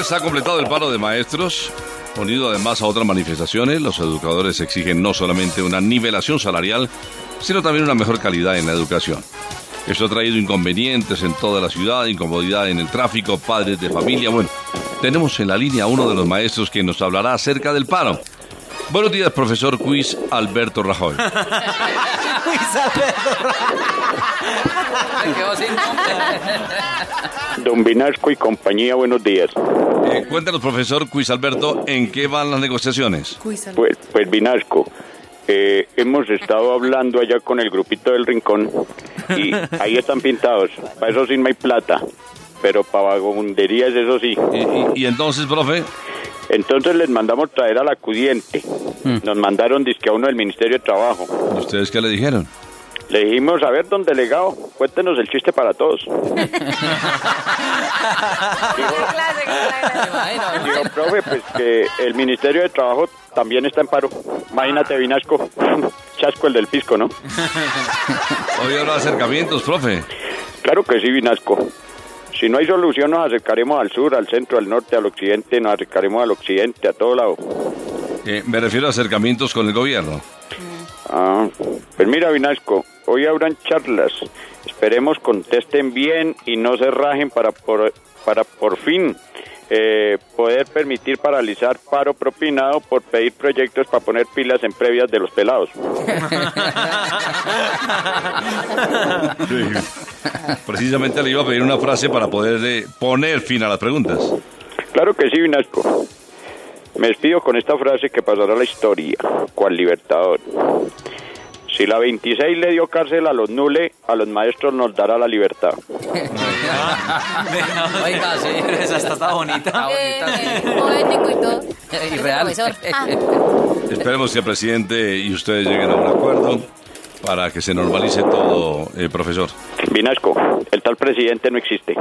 viernes ha completado el paro de maestros. Unido además a otras manifestaciones, los educadores exigen no solamente una nivelación salarial, sino también una mejor calidad en la educación. Esto ha traído inconvenientes en toda la ciudad, incomodidad en el tráfico, padres de familia. Bueno, tenemos en la línea a uno de los maestros que nos hablará acerca del paro. Buenos días, profesor Quiz Alberto Rajoy. Luis Alberto Don Vinasco y compañía, buenos días. Eh, cuéntanos, profesor Quiz Alberto, ¿en qué van las negociaciones? Pues, pues Vinasco, eh, hemos estado hablando allá con el grupito del Rincón y ahí están pintados. Para eso sí no hay plata, pero para vagabunderías eso sí. ¿Y, y entonces, profe? Entonces les mandamos traer al acudiente. Nos mandaron disque a uno del Ministerio de Trabajo. ¿Y ustedes qué le dijeron? Le dijimos, a ver, don delegado, cuéntenos el chiste para todos. Digo, profe, pues que el Ministerio de Trabajo también está en paro. Imagínate, Vinasco, chasco el del pisco, ¿no? Hoy habrá acercamientos, profe. Claro que sí, Vinasco. Si no hay solución, nos acercaremos al sur, al centro, al norte, al occidente, nos acercaremos al occidente, a todo lado. Eh, me refiero a acercamientos con el gobierno. Ah, pues mira, Vinasco, hoy habrán charlas. Esperemos contesten bien y no se rajen para por, para por fin eh, poder permitir paralizar paro propinado por pedir proyectos para poner pilas en previas de los pelados. Precisamente le iba a pedir una frase para poder eh, poner fin a las preguntas. Claro que sí, Vinasco. Me despido con esta frase que pasará a la historia, cual libertador. Si la 26 le dio cárcel a los nule, a los maestros nos dará la libertad. Oiga, sí, esa está, está bonita. Eh, poético y todo. Y real. Ah, Esperemos que el presidente y ustedes lleguen a un acuerdo para que se normalice todo, eh, profesor. Vinasco, el tal presidente no existe.